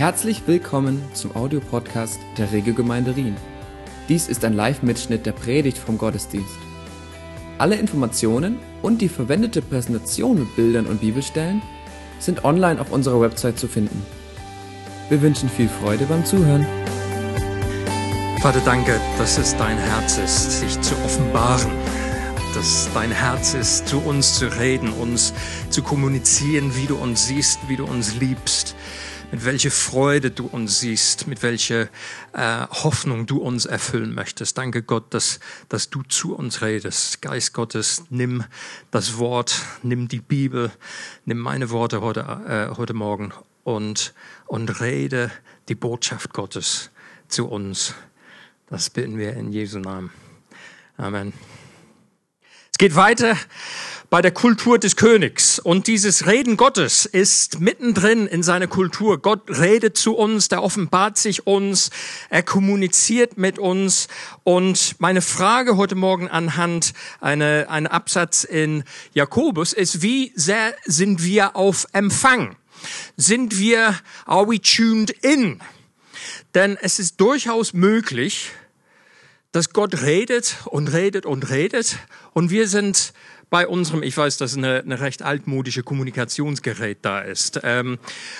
Herzlich willkommen zum Audiopodcast der Regelgemeinde Rien. Dies ist ein Live-Mitschnitt der Predigt vom Gottesdienst. Alle Informationen und die verwendete Präsentation mit Bildern und Bibelstellen sind online auf unserer Website zu finden. Wir wünschen viel Freude beim Zuhören. Vater, danke, dass es dein Herz ist, sich zu offenbaren. Dass dein Herz ist, zu uns zu reden, uns zu kommunizieren, wie du uns siehst, wie du uns liebst, mit welcher Freude du uns siehst, mit welcher äh, Hoffnung du uns erfüllen möchtest. Danke Gott, dass, dass du zu uns redest. Geist Gottes, nimm das Wort, nimm die Bibel, nimm meine Worte heute, äh, heute Morgen und, und rede die Botschaft Gottes zu uns. Das bitten wir in Jesu Namen. Amen. Es geht weiter bei der Kultur des Königs. Und dieses Reden Gottes ist mittendrin in seiner Kultur. Gott redet zu uns, der offenbart sich uns, er kommuniziert mit uns. Und meine Frage heute Morgen anhand einer ein Absatz in Jakobus ist, wie sehr sind wir auf Empfang? Sind wir, are we tuned in? Denn es ist durchaus möglich, dass Gott redet und redet und redet und wir sind bei unserem, ich weiß, dass eine, eine recht altmodische Kommunikationsgerät da ist. Ähm,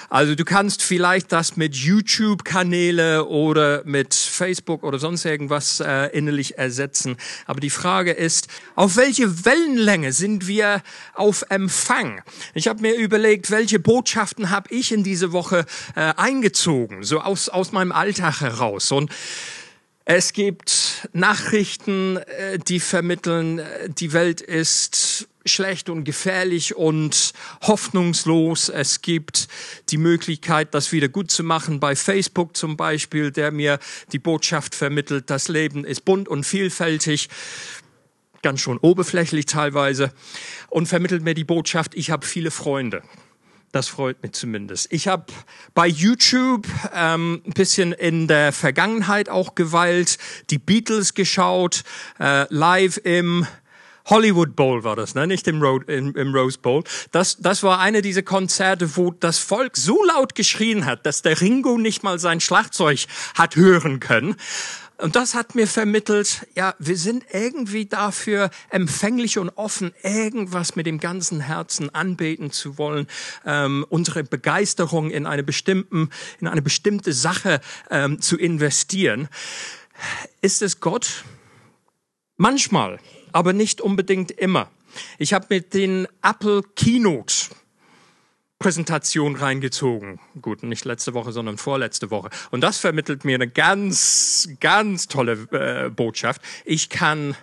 also du kannst vielleicht das mit YouTube-Kanäle oder mit Facebook oder sonst irgendwas äh, innerlich ersetzen. Aber die Frage ist, auf welche Wellenlänge sind wir auf Empfang? Ich habe mir überlegt, welche Botschaften habe ich in diese Woche äh, eingezogen, so aus, aus meinem Alltag heraus. Und es gibt Nachrichten, äh, die vermitteln, äh, die Welt ist schlecht und gefährlich und hoffnungslos. Es gibt die Möglichkeit, das wieder gut zu machen bei Facebook zum Beispiel, der mir die Botschaft vermittelt, das Leben ist bunt und vielfältig, ganz schon oberflächlich teilweise, und vermittelt mir die Botschaft, ich habe viele Freunde. Das freut mich zumindest. Ich habe bei YouTube ähm, ein bisschen in der Vergangenheit auch geweilt, die Beatles geschaut, äh, live im Hollywood Bowl war das, ne? nicht im, Ro im, im Rose Bowl. Das, das war eine dieser Konzerte, wo das Volk so laut geschrien hat, dass der Ringo nicht mal sein Schlagzeug hat hören können. Und das hat mir vermittelt, ja, wir sind irgendwie dafür empfänglich und offen, irgendwas mit dem ganzen Herzen anbeten zu wollen, ähm, unsere Begeisterung in eine bestimmten, in eine bestimmte Sache ähm, zu investieren. Ist es Gott? Manchmal, aber nicht unbedingt immer. Ich habe mit den Apple Keynote Präsentation reingezogen. Gut, nicht letzte Woche, sondern vorletzte Woche. Und das vermittelt mir eine ganz, ganz tolle äh, Botschaft. Ich kann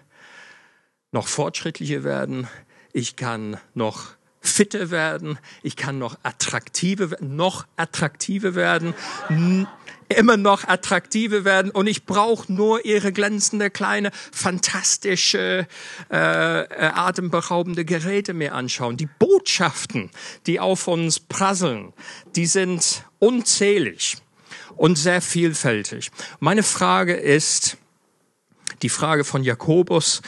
noch fortschrittlicher werden. Ich kann noch fitter werden. Ich kann noch attraktive, noch attraktiver werden immer noch attraktive werden und ich brauche nur ihre glänzende, kleine, fantastische, äh, äh, atemberaubende Geräte mir anschauen. Die Botschaften, die auf uns prasseln, die sind unzählig und sehr vielfältig. Meine Frage ist, die Frage von Jakobus,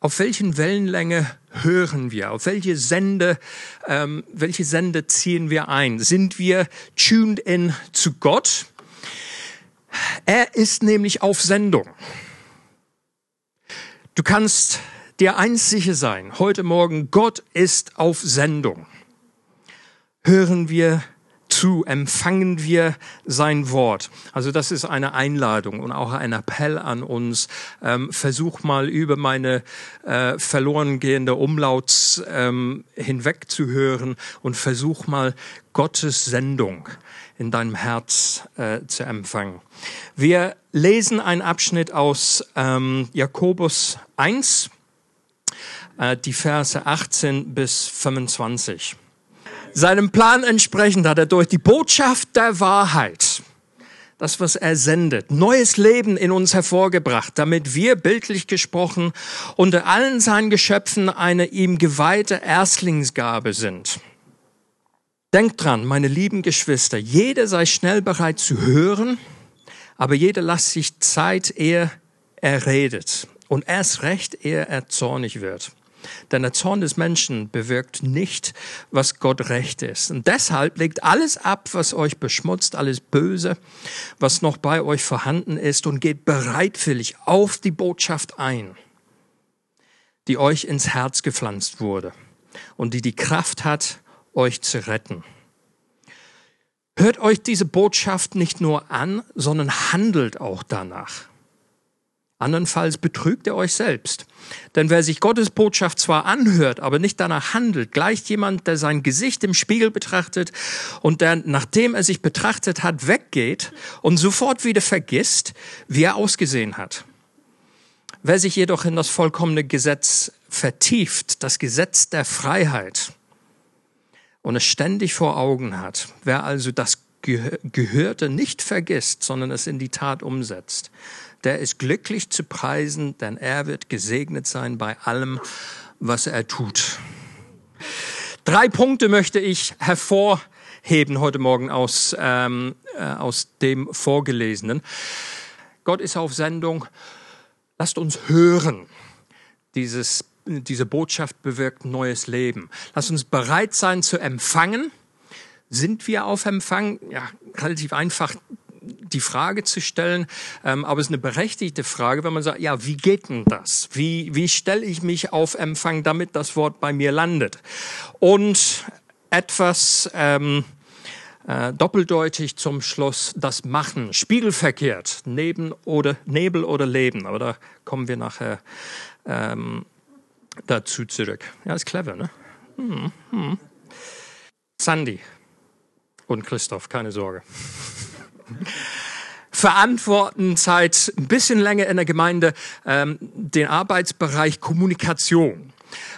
auf welchen Wellenlänge hören wir? Auf welche Sende, ähm, welche Sende ziehen wir ein? Sind wir tuned in zu Gott? Er ist nämlich auf Sendung. Du kannst dir eins sicher sein, heute Morgen, Gott ist auf Sendung. Hören wir zu, empfangen wir sein Wort. Also das ist eine Einladung und auch ein Appell an uns. Ähm, versuch mal über meine äh, verloren gehende Umlauts ähm, hinweg zu hören und versuch mal Gottes Sendung in deinem Herz äh, zu empfangen. Wir lesen einen Abschnitt aus ähm, Jakobus 1, äh, die Verse 18 bis 25. Seinem Plan entsprechend hat er durch die Botschaft der Wahrheit, das, was er sendet, neues Leben in uns hervorgebracht, damit wir, bildlich gesprochen, unter allen seinen Geschöpfen eine ihm geweihte Erstlingsgabe sind. Denkt dran, meine lieben Geschwister, jeder sei schnell bereit zu hören, aber jeder lasst sich Zeit, ehe er redet. Und erst recht, ehe er zornig wird. Denn der Zorn des Menschen bewirkt nicht, was Gott recht ist. Und deshalb legt alles ab, was euch beschmutzt, alles Böse, was noch bei euch vorhanden ist und geht bereitwillig auf die Botschaft ein, die euch ins Herz gepflanzt wurde und die die Kraft hat, euch zu retten. Hört euch diese Botschaft nicht nur an, sondern handelt auch danach. Andernfalls betrügt er euch selbst. Denn wer sich Gottes Botschaft zwar anhört, aber nicht danach handelt, gleicht jemand, der sein Gesicht im Spiegel betrachtet und der, nachdem er sich betrachtet hat, weggeht und sofort wieder vergisst, wie er ausgesehen hat. Wer sich jedoch in das vollkommene Gesetz vertieft, das Gesetz der Freiheit, und es ständig vor Augen hat, wer also das Gehörte nicht vergisst, sondern es in die Tat umsetzt, der ist glücklich zu preisen, denn er wird gesegnet sein bei allem, was er tut. Drei Punkte möchte ich hervorheben heute Morgen aus, ähm, äh, aus dem Vorgelesenen. Gott ist auf Sendung. Lasst uns hören dieses diese Botschaft bewirkt neues Leben. Lass uns bereit sein zu empfangen. Sind wir auf Empfang? Ja, relativ einfach die Frage zu stellen, ähm, aber es ist eine berechtigte Frage, wenn man sagt, ja, wie geht denn das? Wie, wie stelle ich mich auf Empfang, damit das Wort bei mir landet? Und etwas ähm, äh, doppeldeutig zum Schluss, das Machen, spiegelverkehrt, neben oder Nebel oder Leben, aber da kommen wir nachher ähm, dazu zurück. Ja, ist clever, ne? Hm, hm. Sandy und Christoph, keine Sorge. Verantworten seit ein bisschen länger in der Gemeinde ähm, den Arbeitsbereich Kommunikation.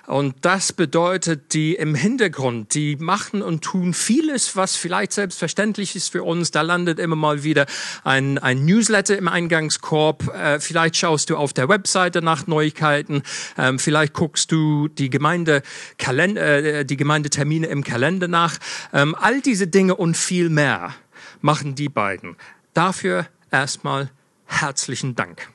Und das bedeutet, die im Hintergrund, die machen und tun vieles, was vielleicht selbstverständlich ist für uns. Da landet immer mal wieder ein, ein Newsletter im Eingangskorb. Äh, vielleicht schaust du auf der Webseite nach Neuigkeiten. Ähm, vielleicht guckst du die Gemeinde äh, die Gemeindetermine im Kalender nach. Ähm, all diese Dinge und viel mehr machen die beiden. Dafür erstmal herzlichen Dank.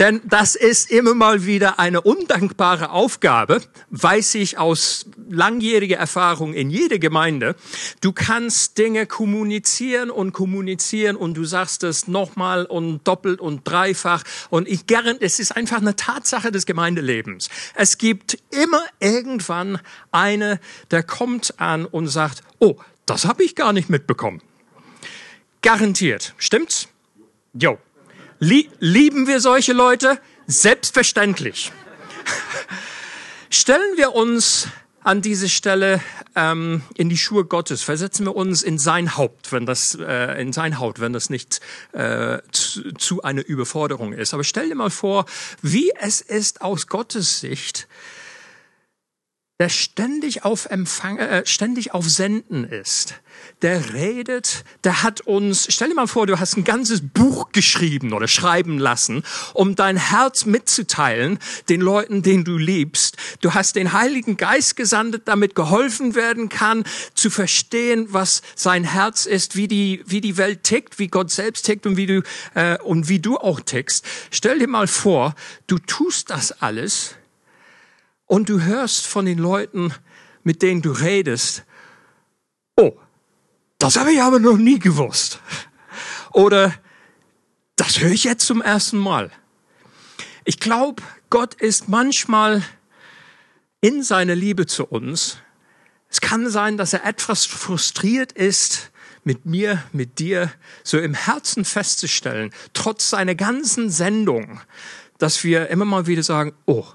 Denn das ist immer mal wieder eine undankbare Aufgabe, weiß ich aus langjähriger Erfahrung in jeder Gemeinde. Du kannst Dinge kommunizieren und kommunizieren und du sagst es nochmal und doppelt und dreifach. Und ich gern, es ist einfach eine Tatsache des Gemeindelebens. Es gibt immer irgendwann eine, der kommt an und sagt, oh, das habe ich gar nicht mitbekommen. Garantiert. Stimmt's? Jo. Lieben wir solche Leute? Selbstverständlich. Stellen wir uns an diese Stelle ähm, in die Schuhe Gottes, versetzen wir uns in sein Haupt, wenn das äh, in sein Haut, wenn das nicht äh, zu, zu einer Überforderung ist. Aber stell dir mal vor, wie es ist aus Gottes Sicht, der ständig auf Empfang, äh, ständig auf Senden ist. Der redet, der hat uns, stell dir mal vor, du hast ein ganzes Buch geschrieben oder schreiben lassen, um dein Herz mitzuteilen, den Leuten, den du liebst. Du hast den Heiligen Geist gesandet, damit geholfen werden kann, zu verstehen, was sein Herz ist, wie die, wie die Welt tickt, wie Gott selbst tickt und wie du, äh, und wie du auch tickst. Stell dir mal vor, du tust das alles, und du hörst von den Leuten, mit denen du redest, oh, das habe ich aber noch nie gewusst. Oder das höre ich jetzt zum ersten Mal. Ich glaube, Gott ist manchmal in seiner Liebe zu uns. Es kann sein, dass er etwas frustriert ist, mit mir, mit dir, so im Herzen festzustellen, trotz seiner ganzen Sendung, dass wir immer mal wieder sagen, oh,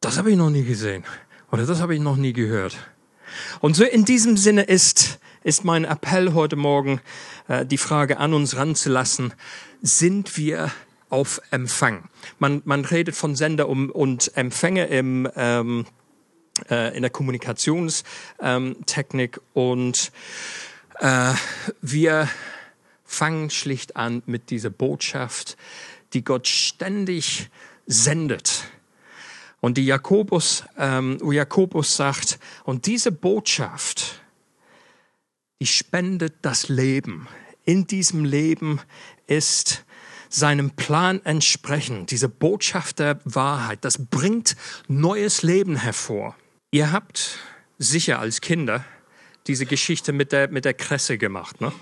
das habe ich noch nie gesehen oder das habe ich noch nie gehört. Und so in diesem Sinne ist, ist mein Appell heute Morgen, äh, die Frage an uns ranzulassen, sind wir auf Empfang? Man, man redet von Sender um, und Empfänger im, ähm, äh, in der Kommunikationstechnik ähm, und äh, wir fangen schlicht an mit dieser Botschaft, die Gott ständig sendet und die Jakobus, ähm, Jakobus sagt, und diese Botschaft, die spendet das Leben. In diesem Leben ist seinem Plan entsprechen, diese Botschaft der Wahrheit, das bringt neues Leben hervor. Ihr habt sicher als Kinder diese Geschichte mit der, mit der Kresse gemacht. Ne?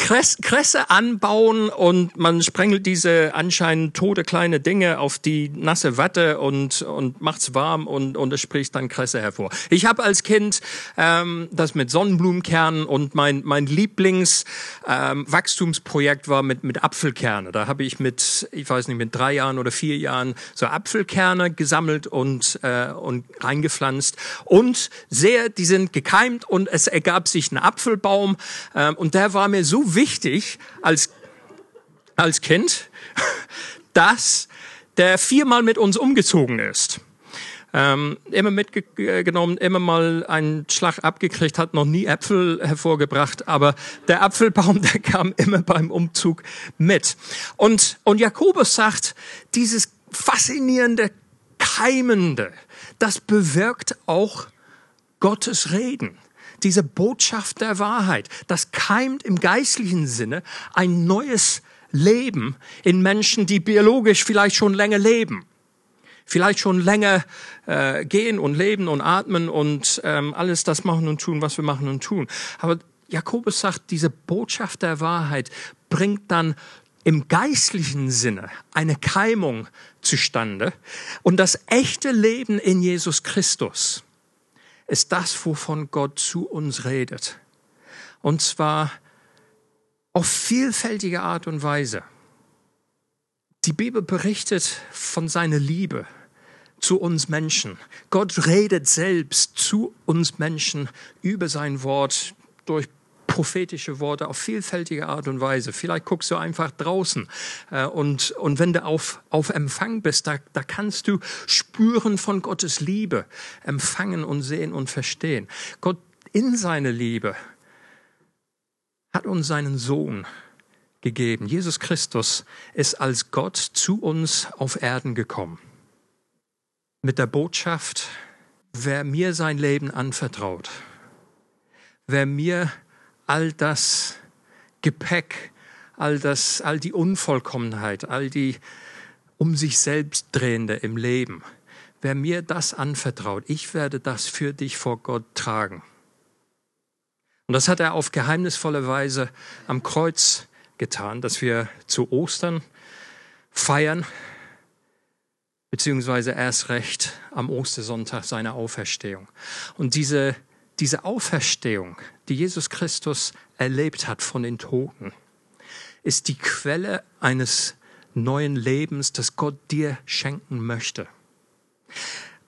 Kresse anbauen und man sprengelt diese anscheinend tote kleine Dinge auf die nasse Watte und, und macht's warm und, und es spricht dann Kresse hervor. Ich habe als Kind ähm, das mit Sonnenblumenkernen und mein, mein Lieblingswachstumsprojekt ähm, war mit, mit Apfelkerne. Da habe ich mit, ich weiß nicht, mit drei Jahren oder vier Jahren so Apfelkerne gesammelt und, äh, und reingepflanzt. Und sehr, die sind gekeimt und es ergab sich ein Apfelbaum ähm, und der war mir so wichtig als, als Kind, dass der viermal mit uns umgezogen ist. Ähm, immer mitgenommen, immer mal einen Schlag abgekriegt, hat noch nie Äpfel hervorgebracht, aber der Apfelbaum, der kam immer beim Umzug mit. Und, und Jakobus sagt, dieses faszinierende, keimende, das bewirkt auch Gottes Reden diese Botschaft der Wahrheit. Das keimt im geistlichen Sinne ein neues Leben in Menschen, die biologisch vielleicht schon länger leben. Vielleicht schon länger äh, gehen und leben und atmen und ähm, alles das machen und tun, was wir machen und tun. Aber Jakobus sagt, diese Botschaft der Wahrheit bringt dann im geistlichen Sinne eine Keimung zustande und das echte Leben in Jesus Christus ist das, wovon Gott zu uns redet. Und zwar auf vielfältige Art und Weise. Die Bibel berichtet von seiner Liebe zu uns Menschen. Gott redet selbst zu uns Menschen über sein Wort durch prophetische Worte auf vielfältige Art und Weise. Vielleicht guckst du einfach draußen äh, und, und wenn du auf, auf Empfang bist, da, da kannst du spüren von Gottes Liebe, empfangen und sehen und verstehen. Gott in seine Liebe hat uns seinen Sohn gegeben. Jesus Christus ist als Gott zu uns auf Erden gekommen. Mit der Botschaft, wer mir sein Leben anvertraut, wer mir all das Gepäck, all das, all die Unvollkommenheit, all die um sich selbst drehende im Leben. Wer mir das anvertraut, ich werde das für dich vor Gott tragen. Und das hat er auf geheimnisvolle Weise am Kreuz getan, dass wir zu Ostern feiern, beziehungsweise erst recht am Ostersonntag seine Auferstehung. Und diese diese Auferstehung, die Jesus Christus erlebt hat von den Toten, ist die Quelle eines neuen Lebens, das Gott dir schenken möchte.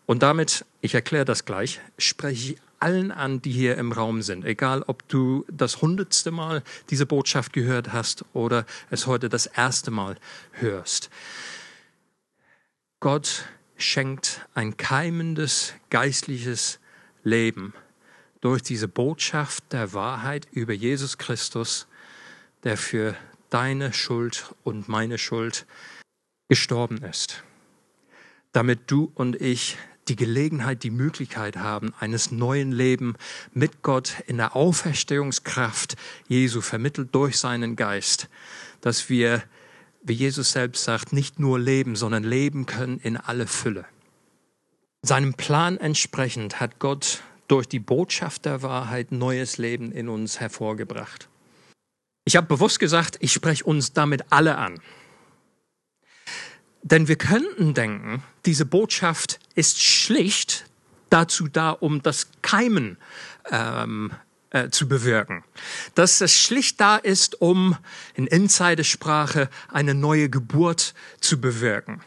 Und damit, ich erkläre das gleich, spreche ich allen an, die hier im Raum sind, egal ob du das hundertste Mal diese Botschaft gehört hast oder es heute das erste Mal hörst. Gott schenkt ein keimendes geistliches Leben durch diese Botschaft der Wahrheit über Jesus Christus, der für deine Schuld und meine Schuld gestorben ist, damit du und ich die Gelegenheit, die Möglichkeit haben, eines neuen Lebens mit Gott in der Auferstehungskraft Jesu vermittelt durch seinen Geist, dass wir, wie Jesus selbst sagt, nicht nur leben, sondern leben können in alle Fülle. Seinem Plan entsprechend hat Gott durch die Botschaft der Wahrheit neues Leben in uns hervorgebracht. Ich habe bewusst gesagt, ich spreche uns damit alle an. Denn wir könnten denken, diese Botschaft ist schlicht dazu da, um das Keimen ähm, äh, zu bewirken. Dass es schlicht da ist, um in Insidersprache eine neue Geburt zu bewirken.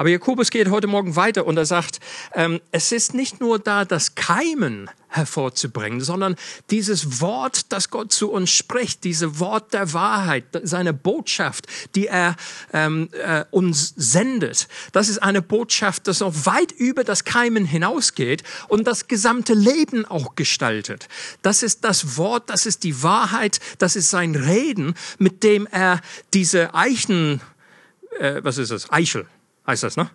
Aber Jakobus geht heute Morgen weiter und er sagt, ähm, es ist nicht nur da, das Keimen hervorzubringen, sondern dieses Wort, das Gott zu uns spricht, diese Wort der Wahrheit, seine Botschaft, die er ähm, äh, uns sendet, das ist eine Botschaft, das noch weit über das Keimen hinausgeht und das gesamte Leben auch gestaltet. Das ist das Wort, das ist die Wahrheit, das ist sein Reden, mit dem er diese Eichen, äh, was ist das, Eichel, heißt das, ne?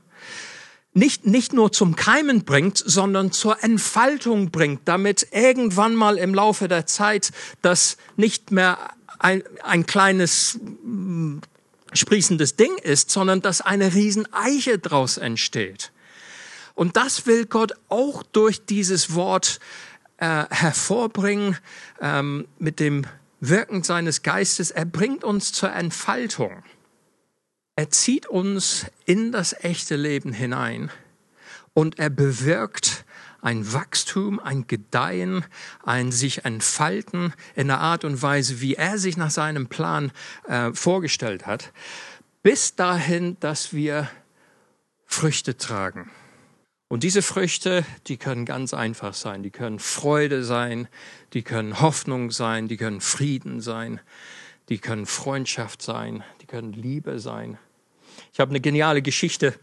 Nicht, nicht nur zum Keimen bringt, sondern zur Entfaltung bringt, damit irgendwann mal im Laufe der Zeit das nicht mehr ein, ein kleines mm, sprießendes Ding ist, sondern dass eine Rieseneiche draus entsteht. Und das will Gott auch durch dieses Wort äh, hervorbringen ähm, mit dem Wirken seines Geistes. Er bringt uns zur Entfaltung. Er zieht uns in das echte Leben hinein und er bewirkt ein Wachstum, ein Gedeihen, ein sich entfalten in der Art und Weise, wie er sich nach seinem Plan äh, vorgestellt hat, bis dahin, dass wir Früchte tragen. Und diese Früchte, die können ganz einfach sein. Die können Freude sein, die können Hoffnung sein, die können Frieden sein, die können Freundschaft sein, die können Liebe sein. Ich habe eine geniale Geschichte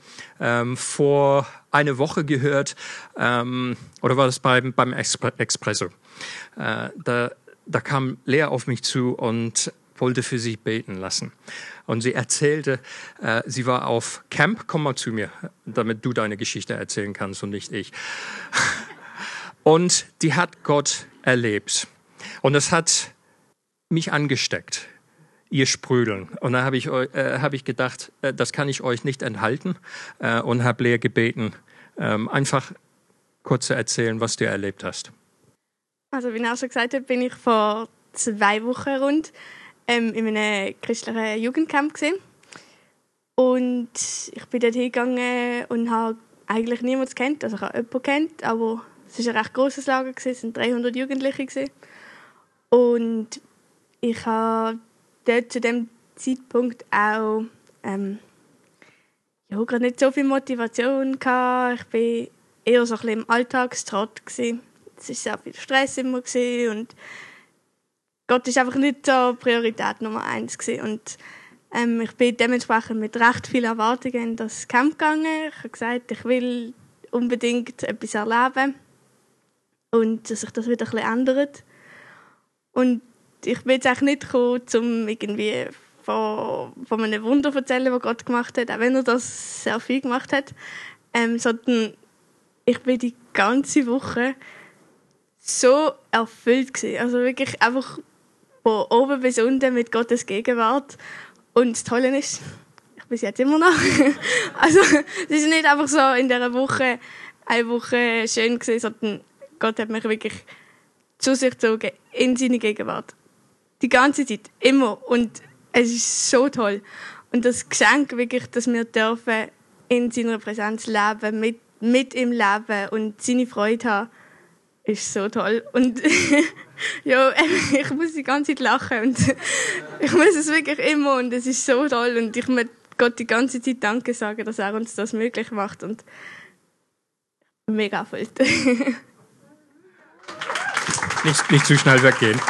ähm, vor einer Woche gehört, ähm, oder war das beim, beim Expresso? Äh, da, da kam Lea auf mich zu und wollte für sie beten lassen. Und sie erzählte, äh, sie war auf Camp, komm mal zu mir, damit du deine Geschichte erzählen kannst und nicht ich. Und die hat Gott erlebt. Und das hat mich angesteckt, ihr Sprödeln. Und da habe ich, äh, hab ich gedacht, äh, das kann ich euch nicht enthalten äh, und habe Lea gebeten, ähm, einfach kurz zu erzählen, was du erlebt hast. Also wie schon gesagt habe, bin ich vor zwei Wochen rund ähm, in einem christlichen Jugendcamp gesehen. Und ich bin dort hingegangen und habe eigentlich niemanden kennt. Also ich habe jemanden kennt, aber es war ein recht grosses Lager, es waren 300 Jugendliche. Und ich habe dort zu dem Zeitpunkt auch ähm, ja, gerade nicht so viel Motivation. Ich war eher so ein bisschen im Alltagstrott. Es war sehr viel Stress immer und Gott ist einfach nicht so Priorität Nummer eins und ähm, ich bin dementsprechend mit recht vielen Erwartungen in das Camp gegangen. Ich habe gesagt, ich will unbedingt etwas erleben und dass sich das wieder ein bisschen ändert. Und ich bin jetzt eigentlich nicht gekommen, um irgendwie von, von einem Wunder zu erzählen, das Gott gemacht hat, auch wenn er das sehr viel gemacht hat, ähm, sondern ich bin die ganze Woche so erfüllt gewesen. Also wirklich einfach von oben bis unten mit Gottes Gegenwart. Und das Tolle ist, ich bin jetzt immer noch. also, es ist nicht einfach so in dieser Woche, eine Woche schön gewesen, sondern Gott hat mich wirklich zu sich gezogen, in seine Gegenwart. Die ganze Zeit, immer. Und es ist so toll. Und das Geschenk wirklich, dass wir dürfen in seiner Präsenz leben, mit, mit ihm leben und seine Freude haben, ist so toll. Und ja, ich muss die ganze Zeit lachen und ich muss es wirklich immer und es ist so toll und ich möchte Gott die ganze Zeit Danke sagen, dass er uns das möglich macht und mega erfüllt. nicht, nicht zu schnell weggehen.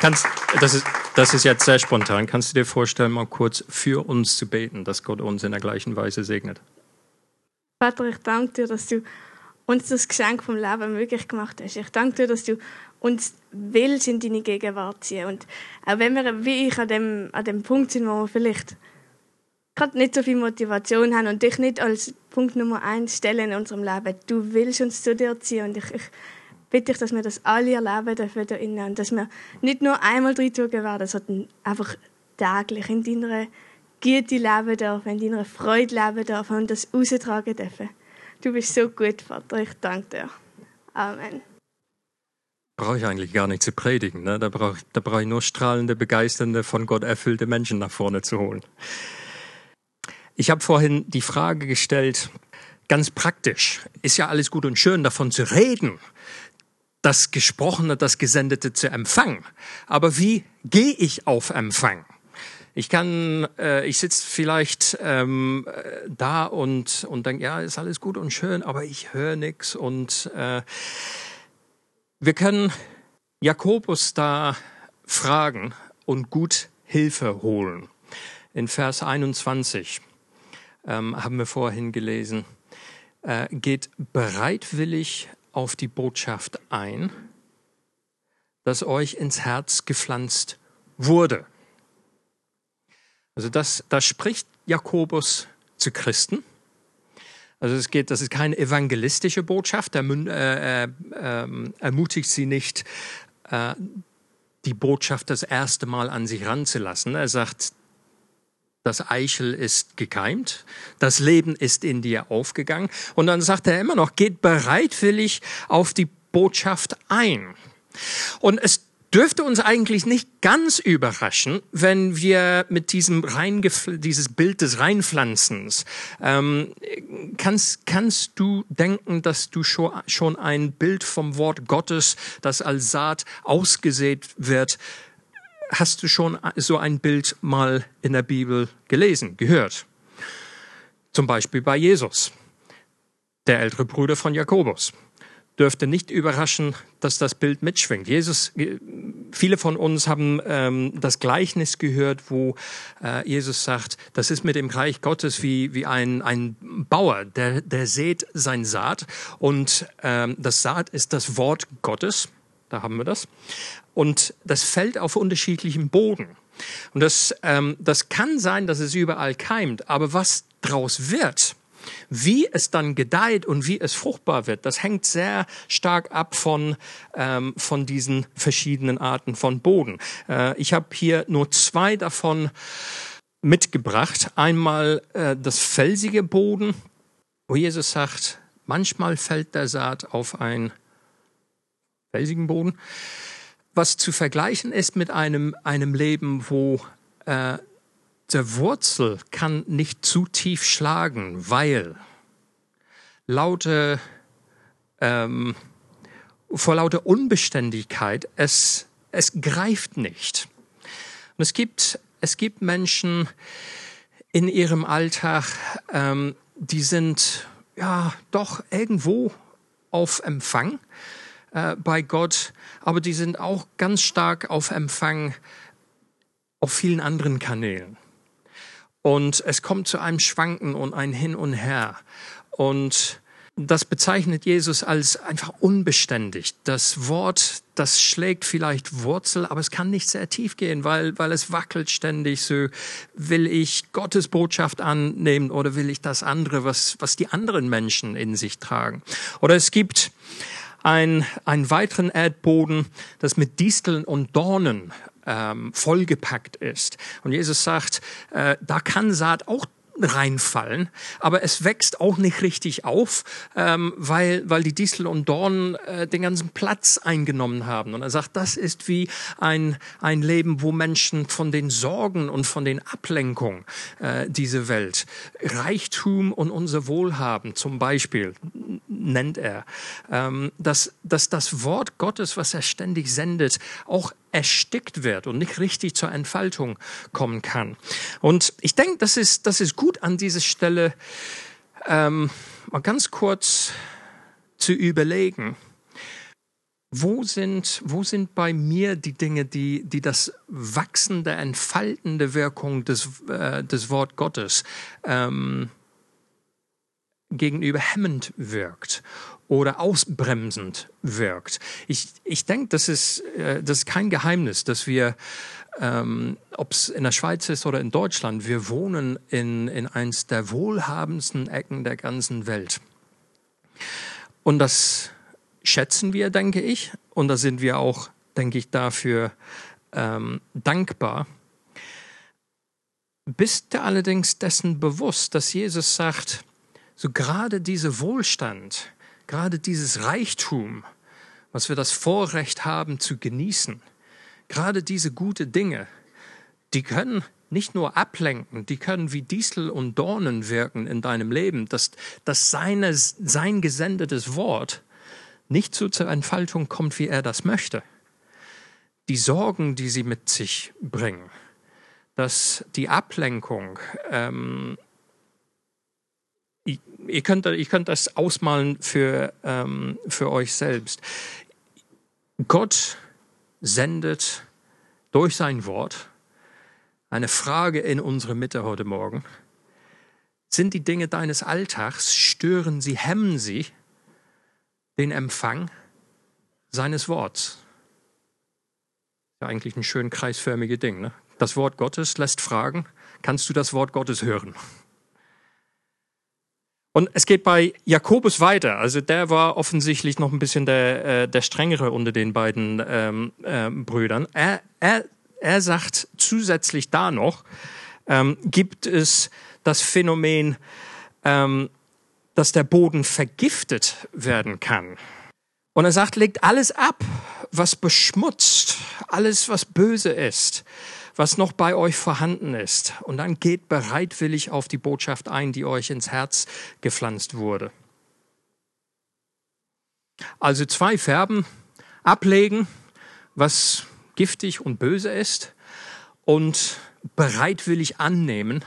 Kannst, das, ist, das ist jetzt sehr spontan. Kannst du dir vorstellen, mal kurz für uns zu beten, dass Gott uns in der gleichen Weise segnet? Vater, ich danke dir, dass du uns das Geschenk vom Leben möglich gemacht hast. Ich danke dir, dass du uns willst in deine Gegenwart ziehen. Und auch wenn wir, wie ich, an dem, an dem Punkt sind, wo wir vielleicht gerade nicht so viel Motivation haben und dich nicht als Punkt Nummer eins stellen in unserem Leben, du willst uns zu dir ziehen. Und ich, ich bitte dich, dass wir das alle erleben dürfen da innen und dass wir nicht nur einmal drin werden, sondern einfach täglich in deiner Güte leben dürfen, in deiner Freude leben dürfen und das austragen dürfen. Du bist so gut, Vater. Ich danke dir. Amen. Brauche ich eigentlich gar nicht zu predigen. Ne? Da brauche da brauch ich nur strahlende, begeisternde, von Gott erfüllte Menschen nach vorne zu holen. Ich habe vorhin die Frage gestellt, ganz praktisch, ist ja alles gut und schön, davon zu reden, das Gesprochene, das Gesendete zu empfangen. Aber wie gehe ich auf Empfang? Ich kann, äh, ich sitze vielleicht ähm, da und, und denke, ja, ist alles gut und schön, aber ich höre nichts. Und äh, wir können Jakobus da fragen und gut Hilfe holen. In Vers 21 ähm, haben wir vorhin gelesen, äh, geht bereitwillig auf die Botschaft ein, dass euch ins Herz gepflanzt wurde. Also das, das spricht Jakobus zu Christen. Also es geht, das ist keine evangelistische Botschaft. Er äh, äh, äh, ermutigt sie nicht, äh, die Botschaft das erste Mal an sich ranzulassen. Er sagt, Das Eichel ist gekeimt, das Leben ist in dir aufgegangen. Und dann sagt er immer noch, geht bereitwillig auf die Botschaft ein. Und es dürfte uns eigentlich nicht ganz überraschen, wenn wir mit diesem dieses Bild des Reinpflanzens, ähm, kannst, kannst du denken, dass du schon, schon ein Bild vom Wort Gottes, das als Saat ausgesät wird, hast du schon so ein Bild mal in der Bibel gelesen, gehört? Zum Beispiel bei Jesus, der ältere Bruder von Jakobus dürfte nicht überraschen, dass das Bild mitschwingt. Jesus, viele von uns haben ähm, das Gleichnis gehört, wo äh, Jesus sagt, das ist mit dem Reich Gottes wie, wie ein, ein Bauer, der, der sät sein Saat und ähm, das Saat ist das Wort Gottes, da haben wir das, und das fällt auf unterschiedlichem Boden. Und das, ähm, das kann sein, dass es überall keimt, aber was draus wird, wie es dann gedeiht und wie es fruchtbar wird, das hängt sehr stark ab von, ähm, von diesen verschiedenen Arten von Boden. Äh, ich habe hier nur zwei davon mitgebracht. Einmal äh, das felsige Boden, wo Jesus sagt, manchmal fällt der Saat auf einen felsigen Boden, was zu vergleichen ist mit einem, einem Leben, wo äh, der Wurzel kann nicht zu tief schlagen, weil laute, ähm, vor lauter Unbeständigkeit es, es greift nicht. Und es gibt, es gibt Menschen in ihrem Alltag, ähm, die sind ja doch irgendwo auf Empfang äh, bei Gott, aber die sind auch ganz stark auf Empfang auf vielen anderen Kanälen. Und es kommt zu einem Schwanken und ein Hin und Her. Und das bezeichnet Jesus als einfach unbeständig. Das Wort, das schlägt vielleicht Wurzel, aber es kann nicht sehr tief gehen, weil, weil es wackelt ständig. So will ich Gottes Botschaft annehmen oder will ich das andere, was, was die anderen Menschen in sich tragen? Oder es gibt ein, einen weiteren Erdboden, das mit Disteln und Dornen ähm, vollgepackt ist. Und Jesus sagt, äh, da kann Saat auch reinfallen, aber es wächst auch nicht richtig auf, ähm, weil, weil die Distel und Dornen äh, den ganzen Platz eingenommen haben. Und er sagt, das ist wie ein, ein Leben, wo Menschen von den Sorgen und von den Ablenkungen äh, diese Welt, Reichtum und unser Wohlhaben zum Beispiel, nennt er, ähm, dass, dass das Wort Gottes, was er ständig sendet, auch erstickt wird und nicht richtig zur Entfaltung kommen kann. Und ich denke, das ist, das ist gut an dieser Stelle, ähm, mal ganz kurz zu überlegen, wo sind, wo sind bei mir die Dinge, die, die das wachsende, entfaltende Wirkung des, äh, des Wort Gottes ähm, gegenüber hemmend wirkt oder ausbremsend wirkt. Ich, ich denke, das ist, äh, das ist kein Geheimnis, dass wir, ähm, ob es in der Schweiz ist oder in Deutschland, wir wohnen in, in eins der wohlhabendsten Ecken der ganzen Welt. Und das schätzen wir, denke ich, und da sind wir auch, denke ich, dafür ähm, dankbar. Bist du allerdings dessen bewusst, dass Jesus sagt, so gerade dieser Wohlstand, gerade dieses Reichtum, was wir das Vorrecht haben zu genießen, gerade diese gute Dinge, die können nicht nur ablenken, die können wie Distel und Dornen wirken in deinem Leben, dass, dass seine, sein gesendetes Wort nicht so zur Entfaltung kommt, wie er das möchte. Die Sorgen, die sie mit sich bringen, dass die Ablenkung, ähm, ihr könnt, ich könnt das ausmalen für, ähm, für euch selbst. Gott sendet durch sein Wort eine Frage in unsere Mitte heute Morgen. Sind die Dinge deines Alltags, stören sie, hemmen sie den Empfang seines Worts? Ja, eigentlich ein schön kreisförmiges Ding. Ne? Das Wort Gottes lässt fragen, kannst du das Wort Gottes hören? Und es geht bei Jakobus weiter. Also der war offensichtlich noch ein bisschen der, äh, der strengere unter den beiden ähm, äh, Brüdern. Er, er, er sagt zusätzlich da noch, ähm, gibt es das Phänomen, ähm, dass der Boden vergiftet werden kann. Und er sagt, legt alles ab, was beschmutzt, alles, was böse ist, was noch bei euch vorhanden ist. Und dann geht bereitwillig auf die Botschaft ein, die euch ins Herz gepflanzt wurde. Also zwei Färben, ablegen, was giftig und böse ist, und bereitwillig annehmen,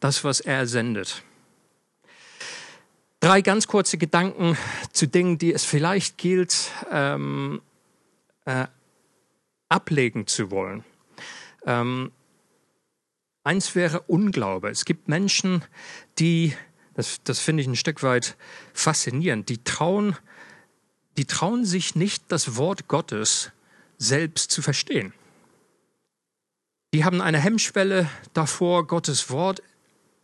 das, was er sendet. Drei ganz kurze Gedanken zu Dingen, die es vielleicht gilt, ähm, äh, ablegen zu wollen. Ähm, eins wäre Unglaube. Es gibt Menschen, die, das, das finde ich ein Stück weit faszinierend, die trauen, die trauen sich nicht, das Wort Gottes selbst zu verstehen. Die haben eine Hemmschwelle davor, Gottes Wort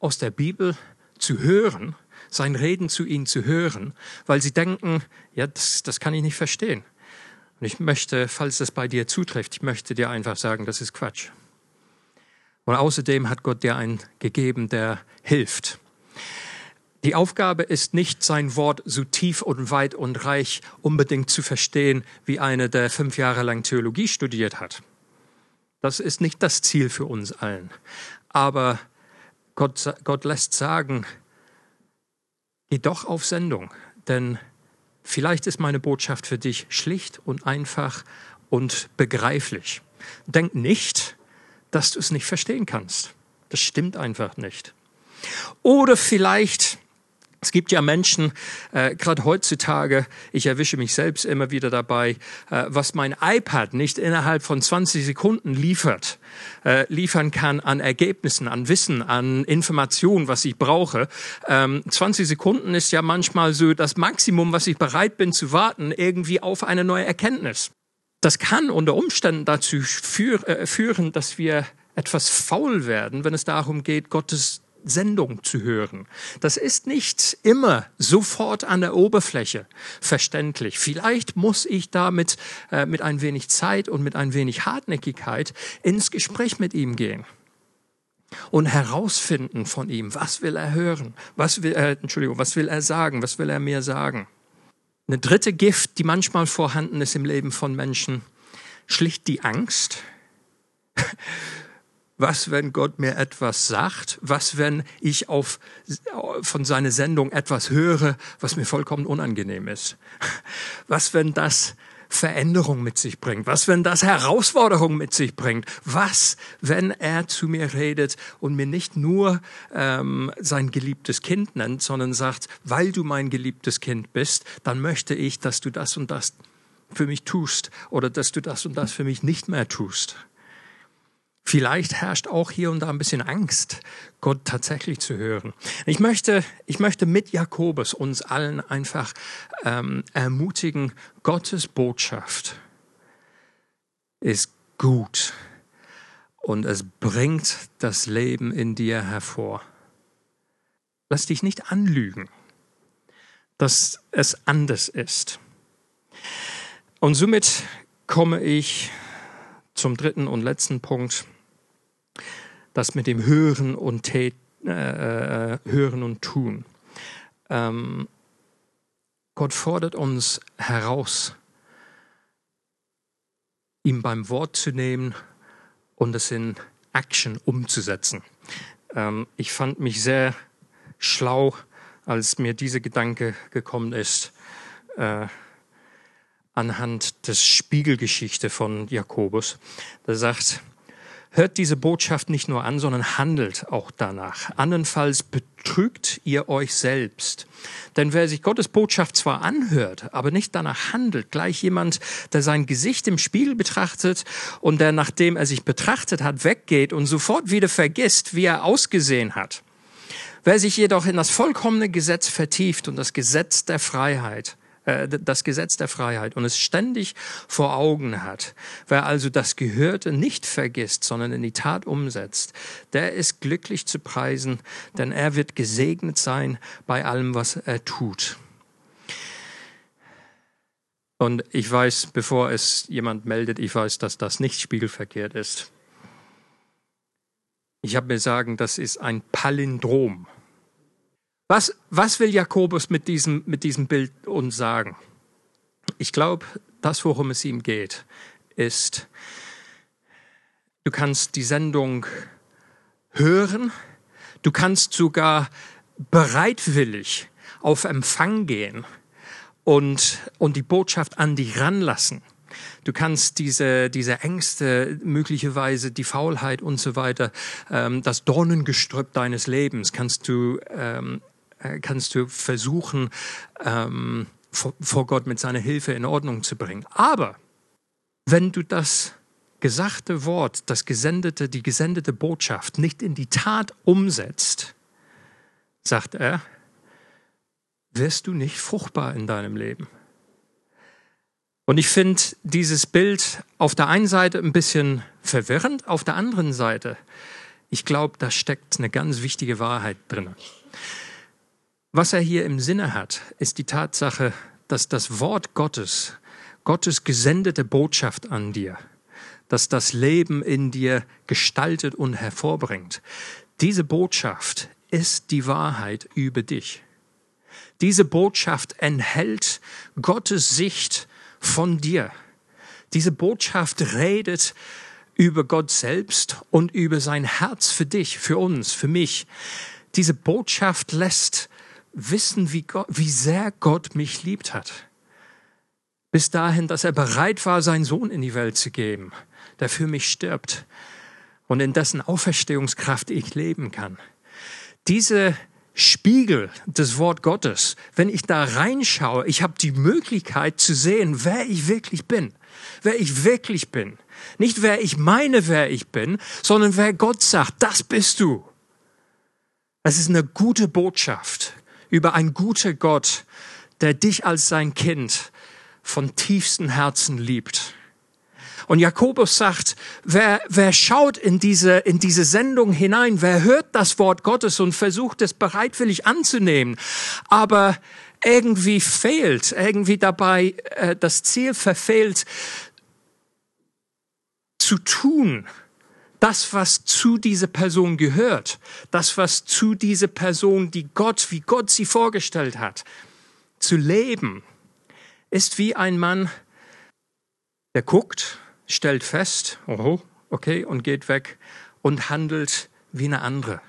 aus der Bibel zu hören sein Reden zu ihnen zu hören, weil sie denken, ja, das, das kann ich nicht verstehen. Und ich möchte, falls das bei dir zutrifft, ich möchte dir einfach sagen, das ist Quatsch. Und außerdem hat Gott dir einen gegeben, der hilft. Die Aufgabe ist nicht, sein Wort so tief und weit und reich unbedingt zu verstehen, wie einer, der fünf Jahre lang Theologie studiert hat. Das ist nicht das Ziel für uns allen. Aber Gott, Gott lässt sagen, geh doch auf Sendung, denn vielleicht ist meine Botschaft für dich schlicht und einfach und begreiflich. Denk nicht, dass du es nicht verstehen kannst. Das stimmt einfach nicht. Oder vielleicht es gibt ja Menschen, äh, gerade heutzutage, ich erwische mich selbst immer wieder dabei, äh, was mein iPad nicht innerhalb von 20 Sekunden liefert, äh, liefern kann an Ergebnissen, an Wissen, an Informationen, was ich brauche. Ähm, 20 Sekunden ist ja manchmal so das Maximum, was ich bereit bin zu warten, irgendwie auf eine neue Erkenntnis. Das kann unter Umständen dazu äh, führen, dass wir etwas faul werden, wenn es darum geht, Gottes Sendung zu hören. Das ist nicht immer sofort an der Oberfläche verständlich. Vielleicht muss ich damit äh, mit ein wenig Zeit und mit ein wenig Hartnäckigkeit ins Gespräch mit ihm gehen und herausfinden von ihm, was will er hören, was will er, Entschuldigung, was will er sagen, was will er mir sagen. Eine dritte Gift, die manchmal vorhanden ist im Leben von Menschen, schlicht die Angst was, wenn Gott mir etwas sagt? Was, wenn ich auf, von seiner Sendung etwas höre, was mir vollkommen unangenehm ist? Was, wenn das Veränderung mit sich bringt? Was, wenn das Herausforderung mit sich bringt? Was, wenn er zu mir redet und mir nicht nur ähm, sein geliebtes Kind nennt, sondern sagt, weil du mein geliebtes Kind bist, dann möchte ich, dass du das und das für mich tust oder dass du das und das für mich nicht mehr tust. Vielleicht herrscht auch hier und da ein bisschen Angst, Gott tatsächlich zu hören. Ich möchte, ich möchte mit Jakobus uns allen einfach ähm, ermutigen, Gottes Botschaft ist gut und es bringt das Leben in dir hervor. Lass dich nicht anlügen, dass es anders ist. Und somit komme ich zum dritten und letzten Punkt das mit dem Hören und, Tät, äh, äh, Hören und Tun. Ähm, Gott fordert uns heraus, ihm beim Wort zu nehmen und es in Action umzusetzen. Ähm, ich fand mich sehr schlau, als mir dieser Gedanke gekommen ist, äh, anhand des Spiegelgeschichte von Jakobus. Der sagt, Hört diese Botschaft nicht nur an, sondern handelt auch danach. Andernfalls betrügt ihr euch selbst. Denn wer sich Gottes Botschaft zwar anhört, aber nicht danach handelt, gleich jemand, der sein Gesicht im Spiegel betrachtet und der, nachdem er sich betrachtet hat, weggeht und sofort wieder vergisst, wie er ausgesehen hat. Wer sich jedoch in das vollkommene Gesetz vertieft und das Gesetz der Freiheit, äh, das Gesetz der Freiheit und es ständig vor Augen hat. Wer also das Gehörte nicht vergisst, sondern in die Tat umsetzt, der ist glücklich zu preisen, denn er wird gesegnet sein bei allem, was er tut. Und ich weiß, bevor es jemand meldet, ich weiß, dass das nicht spiegelverkehrt ist. Ich habe mir sagen, das ist ein Palindrom. Was, was will Jakobus mit diesem, mit diesem Bild uns sagen? Ich glaube, das, worum es ihm geht, ist, du kannst die Sendung hören, du kannst sogar bereitwillig auf Empfang gehen und, und die Botschaft an dich ranlassen. Du kannst diese, diese Ängste, möglicherweise die Faulheit und so weiter, ähm, das Dornengestrüpp deines Lebens, kannst du, ähm, äh, kannst du versuchen, ähm, vor, vor Gott mit seiner Hilfe in Ordnung zu bringen. Aber wenn du das gesagte Wort, das gesendete, die gesendete Botschaft nicht in die Tat umsetzt, sagt er, wirst du nicht fruchtbar in deinem Leben. Und ich finde dieses Bild auf der einen Seite ein bisschen verwirrend, auf der anderen Seite, ich glaube, da steckt eine ganz wichtige Wahrheit drin. Was er hier im Sinne hat, ist die Tatsache, dass das Wort Gottes, Gottes gesendete Botschaft an dir, dass das Leben in dir gestaltet und hervorbringt. Diese Botschaft ist die Wahrheit über dich. Diese Botschaft enthält Gottes Sicht von dir. Diese Botschaft redet über Gott selbst und über sein Herz für dich, für uns, für mich. Diese Botschaft lässt wissen, wie, Gott, wie sehr Gott mich liebt hat. Bis dahin, dass er bereit war, seinen Sohn in die Welt zu geben, der für mich stirbt und in dessen Auferstehungskraft ich leben kann. Diese Spiegel des Wort Gottes, wenn ich da reinschaue, ich habe die Möglichkeit zu sehen, wer ich wirklich bin, wer ich wirklich bin. Nicht wer ich meine, wer ich bin, sondern wer Gott sagt, das bist du. Es ist eine gute Botschaft über einen guten Gott, der dich als sein Kind von tiefstem Herzen liebt. Und Jakobus sagt, wer, wer schaut in diese, in diese Sendung hinein, wer hört das Wort Gottes und versucht es bereitwillig anzunehmen, aber irgendwie fehlt, irgendwie dabei äh, das Ziel verfehlt, zu tun, das, was zu dieser Person gehört, das, was zu dieser Person, die Gott, wie Gott sie vorgestellt hat, zu leben, ist wie ein Mann, der guckt, stellt fest, oh, okay, und geht weg und handelt wie eine andere.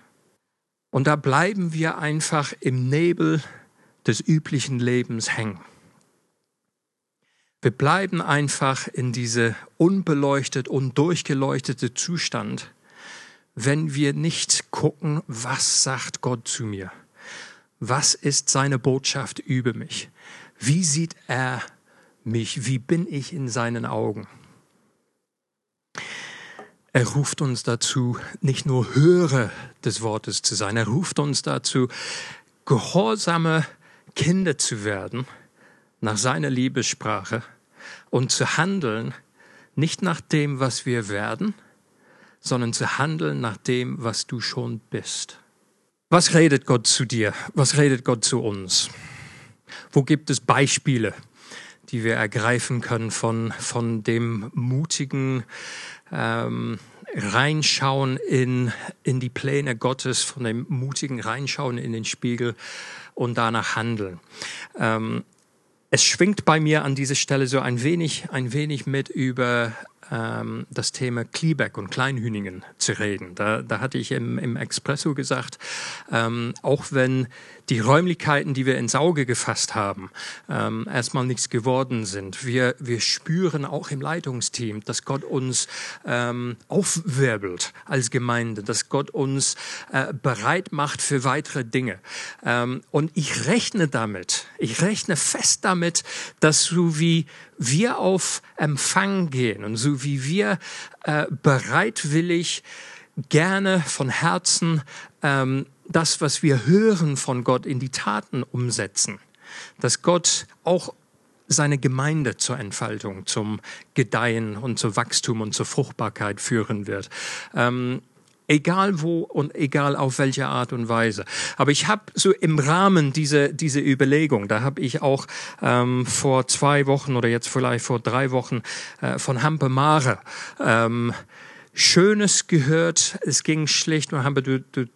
Und da bleiben wir einfach im Nebel des üblichen Lebens hängen. Wir bleiben einfach in diese unbeleuchtet und durchgeleuchtete Zustand, wenn wir nicht gucken, was sagt Gott zu mir? Was ist seine Botschaft über mich? Wie sieht er mich? Wie bin ich in seinen Augen? Er ruft uns dazu, nicht nur Hörer des Wortes zu sein, er ruft uns dazu, gehorsame Kinder zu werden nach seiner Liebessprache und zu handeln, nicht nach dem, was wir werden, sondern zu handeln nach dem, was du schon bist. Was redet Gott zu dir? Was redet Gott zu uns? Wo gibt es Beispiele, die wir ergreifen können von, von dem mutigen, ähm, Reinschauen in, in die Pläne Gottes, von dem mutigen Reinschauen in den Spiegel und danach handeln. Ähm, es schwingt bei mir an dieser Stelle so ein wenig, ein wenig mit über ähm, das Thema Klebeck und Kleinhüningen zu reden. Da, da hatte ich im, im Expresso gesagt, ähm, auch wenn die Räumlichkeiten, die wir ins Auge gefasst haben, ähm, erstmal nichts geworden sind. Wir, wir spüren auch im Leitungsteam, dass Gott uns ähm, aufwirbelt als Gemeinde, dass Gott uns äh, bereit macht für weitere Dinge. Ähm, und ich rechne damit, ich rechne fest damit, dass so wie wir auf Empfang gehen und so wie wir äh, bereitwillig gerne von Herzen ähm, das, was wir hören von Gott, in die Taten umsetzen. Dass Gott auch seine Gemeinde zur Entfaltung, zum Gedeihen und zu Wachstum und zur Fruchtbarkeit führen wird. Ähm, egal wo und egal auf welche Art und Weise. Aber ich habe so im Rahmen dieser diese Überlegung, da habe ich auch ähm, vor zwei Wochen oder jetzt vielleicht vor drei Wochen äh, von Hampe Mare ähm, Schönes gehört. Es ging schlicht, aber du, du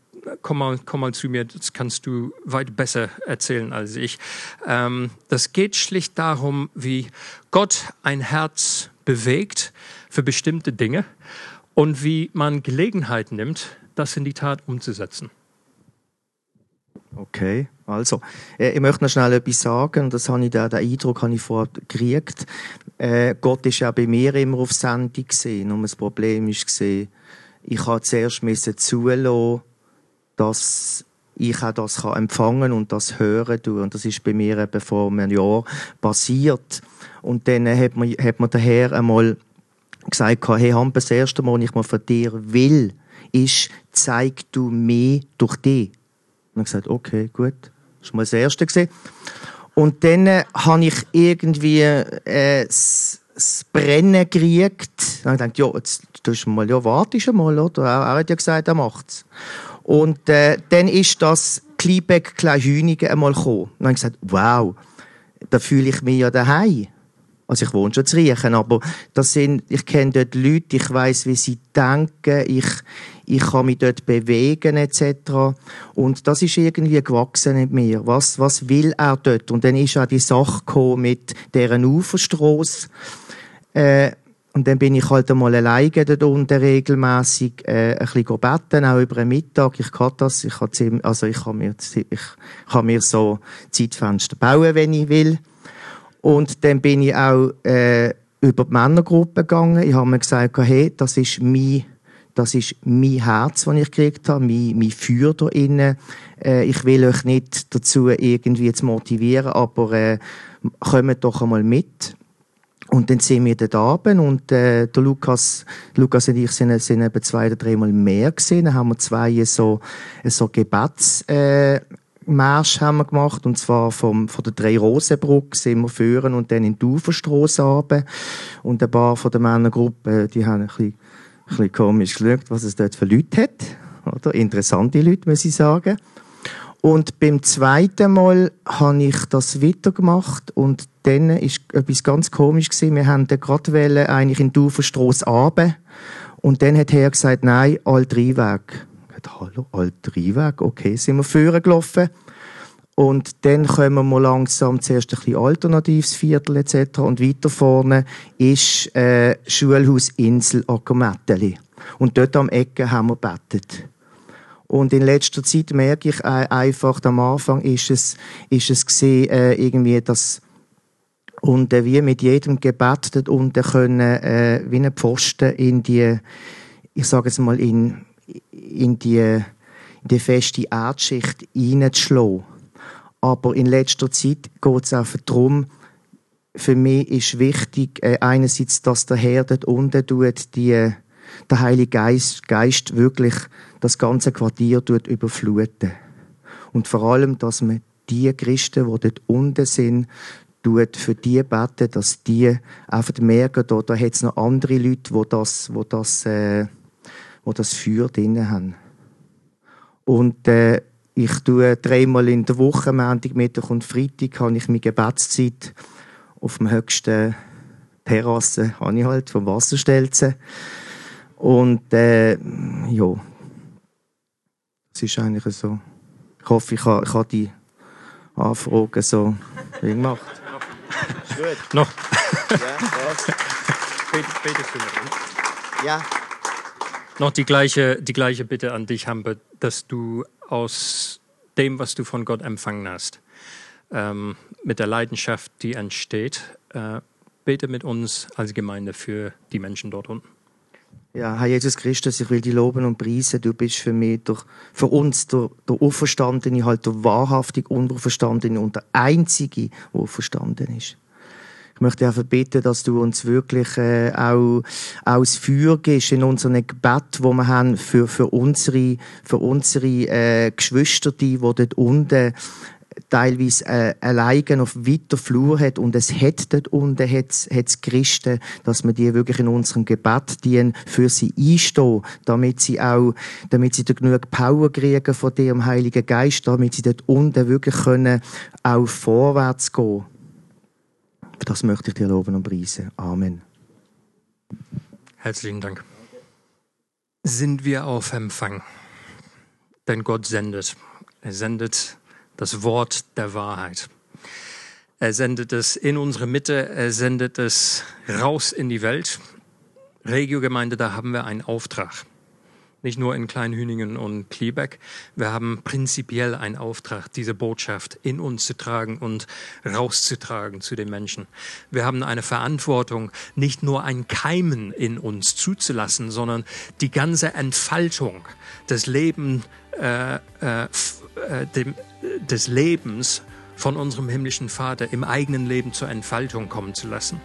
komm mal, komm mal zu mir, das kannst du weit besser erzählen als ich. Ähm, das geht schlicht darum, wie Gott ein Herz bewegt für bestimmte Dinge und wie man Gelegenheit nimmt, das in die Tat umzusetzen. Okay, also, äh, ich möchte noch schnell etwas sagen, das habe ich, den, den Eindruck habe ich vorher gekriegt. Äh, Gott ist ja bei mir immer auf Sendung gesehen, und das Problem ist gesehen, ich habe zuerst müssen zulassen, dass ich auch das kann empfangen und das hören tue. Und das ist bei mir eben vor einem Jahr passiert. Und dann hat man, hat man der einmal gesagt, hey, Hampe, das erste Mal, was ich mal von dir will, ist, zeig du mir durch dich. Und ich gesagt, okay, gut. Das war mal das Erste. Gewesen. Und dann äh, habe ich irgendwie äh, das, das Brennen gekriegt. Dann habe ich gedacht, ja, jetzt tust du mal, ja, wartest mal, oder? Er, er hat ja gesagt, er macht's. Und äh, dann ist das Kleebeck Kleinhünigen einmal gekommen. Dann habe ich gesagt, wow, da fühle ich mich ja daheim. Also ich wohne schon zu Riechen, aber das sind, ich kenne dort Leute, ich weiß, wie sie denken, ich, ich kann mich dort bewegen etc. Und das ist irgendwie gewachsen in mir. Was, was will er dort? Und dann ist auch die Sache mit deren Uferstrasse. Äh, und dann bin ich halt einmal alleine dort unten regelmässig äh, ein bisschen beten, auch über den Mittag. Ich kann das, ich kann, ziemlich, also ich kann mir, ich kann mir so Zeitfenster bauen, wenn ich will. Und dann bin ich auch äh, über die Männergruppe gegangen. Ich habe mir gesagt, hey, das ist mein, das ist mein Herz, das ich gekriegt habe, mein, mein Feuer da innen. Äh, ich will euch nicht dazu irgendwie zu motivieren, aber äh, kommt doch einmal mit. Und dann sind wir dort Abend und äh, der Lukas, Lukas und ich sind, sind eben zwei oder dreimal mehr gesehen. Dann haben wir zwei so, so Gebets, äh, Marsch haben wir gemacht, und zwar vom, von der Drei-Rosenbrücke sind wir führen und dann in die Uferstrasse runter. Und ein paar von der Männergruppe, die haben ein bisschen, ein bisschen komisch geschaut, was es dort für Leute hat. Oder? Interessante Leute, muss ich sagen. Und beim zweiten Mal habe ich das weitergemacht und dann ist etwas ganz komisch gewesen. Wir haben gerade wollen, eigentlich in die Uferstrasse runter. Und dann hat er gesagt, nein, Alt-Rheinweg. Hallo, Alt-Rheinweg, okay, sind wir führen gelaufen. Und dann kommen wir langsam zuerst ein bisschen alternatives Viertel etc. Und weiter vorne ist äh, Schulhaus Insel Ackermetteli. Und dort am Ecke haben wir bettet. Und in letzter Zeit merke ich einfach, am Anfang ist es, ist es gesehen, äh, irgendwie, dass und äh, wie mit jedem Gebet dort unten können, äh, wie ein Pfosten in die, ich sage es mal, in, in die, in die feste Erdschicht reinzuschlagen. Aber in letzter Zeit geht es einfach darum, für mich ist wichtig, äh, einerseits, dass der Herr dort unten tut, die, der Heilige Geist, Geist wirklich das ganze Quartier tut überfluten. Und vor allem, dass man die Christen, die dort unten sind, tut für die beten, dass die einfach merken, da, da hat es noch andere Leute, die das, wo das, äh, wo das Feuer drin haben. Und äh, ich tue dreimal in der Woche, Montag, Mittwoch und Freitag, habe ich meine Gebetszeit auf dem höchsten Terrasse, habe ich halt, vom Wasserstelzen. Und äh, ja, es ist eigentlich so. Ich hoffe, ich habe, ich habe die Anfragen so gemacht. Gut. Noch. ja? Bitte, bitte Ja. Noch die gleiche, die gleiche Bitte an dich, Hambe, dass du aus dem, was du von Gott empfangen hast, ähm, mit der Leidenschaft, die entsteht, äh, bete mit uns als Gemeinde für die Menschen dort unten. Ja, Herr Jesus Christus, ich will dich loben und preisen. Du bist für mich, durch, für uns der, der Auferstandene, halt der wahrhaftig Unverstandene und der Einzige, der auferstanden ist. Ich möchte einfach bitten, dass du uns wirklich äh, auch, auch das Feuer gibst in unseren Gebet, wo wir haben für, für unsere, für unsere äh, Geschwister, die, die dort unten teilweise äh, alleine auf weiter Flur hat und es hat dort unten hat's, hat's Christen, dass wir die wirklich in unserem Gebet dienen, für sie einstehen, damit sie auch, damit sie genug Power kriegen von im Heiligen Geist, damit sie dort unten wirklich können auch vorwärts gehen. Das möchte ich dir loben und preisen. Amen. Herzlichen Dank. sind wir auf Empfang. Denn Gott sendet. Er sendet das Wort der Wahrheit. Er sendet es in unsere Mitte, er sendet es raus in die Welt. Regiogemeinde, da haben wir einen Auftrag. Nicht nur in Kleinhüningen und Kliebeck. Wir haben prinzipiell einen Auftrag, diese Botschaft in uns zu tragen und rauszutragen zu den Menschen. Wir haben eine Verantwortung, nicht nur ein Keimen in uns zuzulassen, sondern die ganze Entfaltung des Lebens, äh, äh, äh, dem, des Lebens von unserem himmlischen Vater im eigenen Leben zur Entfaltung kommen zu lassen.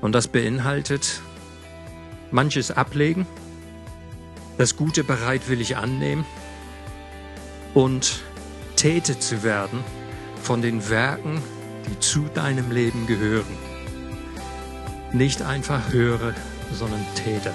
Und das beinhaltet manches ablegen, das Gute bereitwillig annehmen und Täter zu werden von den Werken, die zu deinem Leben gehören. Nicht einfach höre, sondern Täter.